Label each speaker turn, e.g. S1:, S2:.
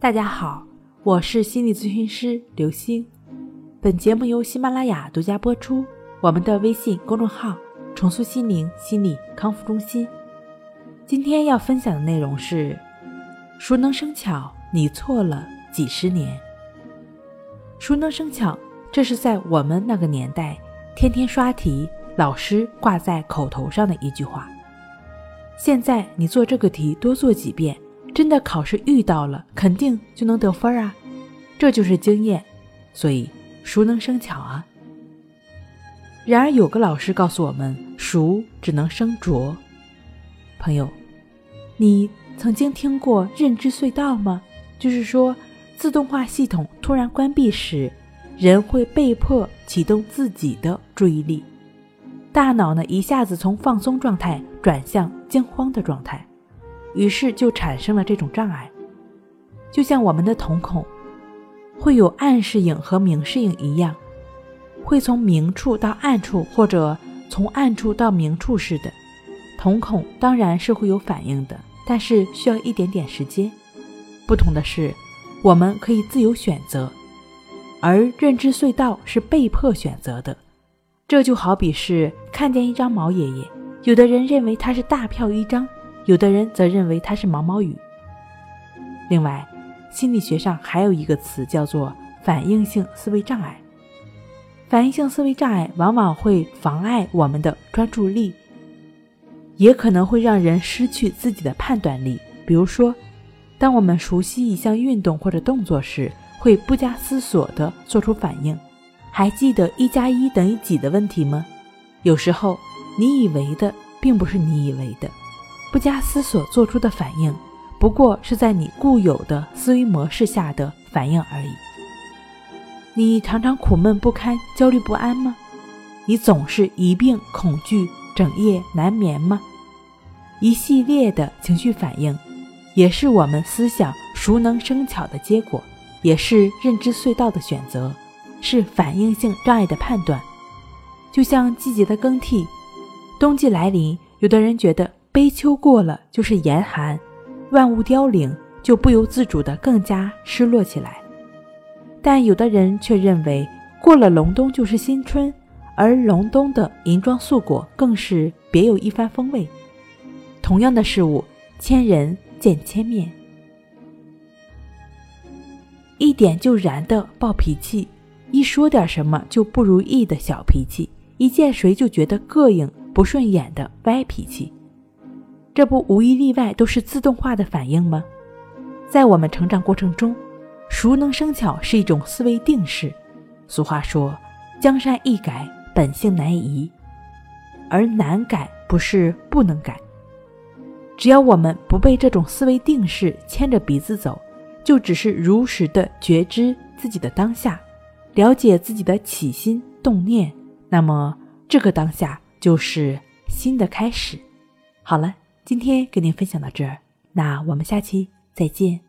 S1: 大家好，我是心理咨询师刘星。本节目由喜马拉雅独家播出。我们的微信公众号“重塑心灵心理康复中心”。今天要分享的内容是：熟能生巧，你错了几十年。熟能生巧，这是在我们那个年代天天刷题，老师挂在口头上的一句话。现在你做这个题多做几遍。真的考试遇到了，肯定就能得分啊！这就是经验，所以熟能生巧啊。然而有个老师告诉我们，熟只能生拙。朋友，你曾经听过认知隧道吗？就是说，自动化系统突然关闭时，人会被迫启动自己的注意力，大脑呢一下子从放松状态转向惊慌的状态。于是就产生了这种障碍，就像我们的瞳孔会有暗视影和明视影一样，会从明处到暗处，或者从暗处到明处似的。瞳孔当然是会有反应的，但是需要一点点时间。不同的是，我们可以自由选择，而认知隧道是被迫选择的。这就好比是看见一张毛爷爷，有的人认为他是大票一张。有的人则认为它是毛毛雨。另外，心理学上还有一个词叫做反应性思维障碍。反应性思维障碍往往会妨碍我们的专注力，也可能会让人失去自己的判断力。比如说，当我们熟悉一项运动或者动作时，会不加思索地做出反应。还记得一加一等于几的问题吗？有时候，你以为的并不是你以为的。不加思索做出的反应，不过是在你固有的思维模式下的反应而已。你常常苦闷不堪、焦虑不安吗？你总是一病恐惧、整夜难眠吗？一系列的情绪反应，也是我们思想熟能生巧的结果，也是认知隧道的选择，是反应性障碍的判断。就像季节的更替，冬季来临，有的人觉得。悲秋过了就是严寒，万物凋零，就不由自主的更加失落起来。但有的人却认为过了隆冬就是新春，而隆冬的银装素裹更是别有一番风味。同样的事物，千人见千面。一点就燃的暴脾气，一说点什么就不如意的小脾气，一见谁就觉得膈应不顺眼的歪脾气。这不无一例外都是自动化的反应吗？在我们成长过程中，熟能生巧是一种思维定式。俗话说：“江山易改，本性难移。”而难改不是不能改，只要我们不被这种思维定式牵着鼻子走，就只是如实的觉知自己的当下，了解自己的起心动念，那么这个当下就是新的开始。好了。今天跟您分享到这儿，那我们下期再见。